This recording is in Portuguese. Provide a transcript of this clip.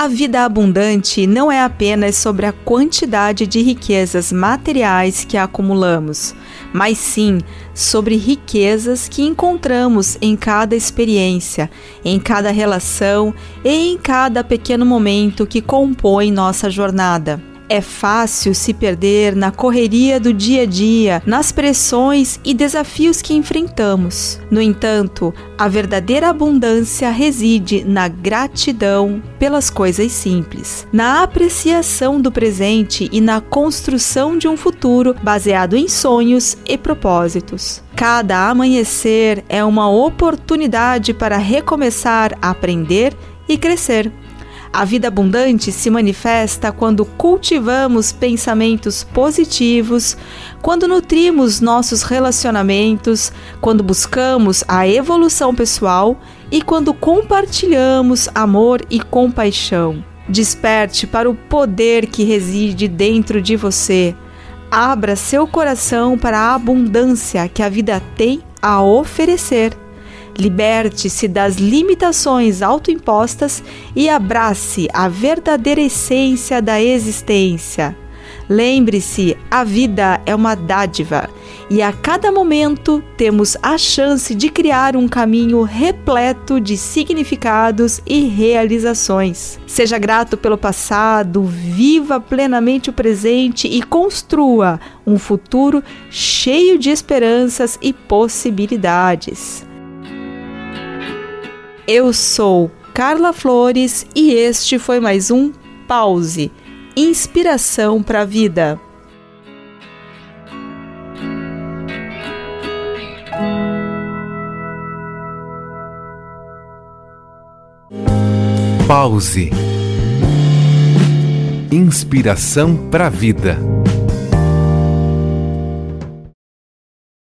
A vida abundante não é apenas sobre a quantidade de riquezas materiais que acumulamos, mas sim sobre riquezas que encontramos em cada experiência, em cada relação e em cada pequeno momento que compõe nossa jornada. É fácil se perder na correria do dia a dia, nas pressões e desafios que enfrentamos. No entanto, a verdadeira abundância reside na gratidão pelas coisas simples, na apreciação do presente e na construção de um futuro baseado em sonhos e propósitos. Cada amanhecer é uma oportunidade para recomeçar a aprender e crescer. A vida abundante se manifesta quando cultivamos pensamentos positivos, quando nutrimos nossos relacionamentos, quando buscamos a evolução pessoal e quando compartilhamos amor e compaixão. Desperte para o poder que reside dentro de você. Abra seu coração para a abundância que a vida tem a oferecer. Liberte-se das limitações autoimpostas e abrace a verdadeira essência da existência. Lembre-se, a vida é uma dádiva e a cada momento temos a chance de criar um caminho repleto de significados e realizações. Seja grato pelo passado, viva plenamente o presente e construa um futuro cheio de esperanças e possibilidades. Eu sou Carla Flores e este foi mais um Pause Inspiração para a Vida. Pause Inspiração para a Vida.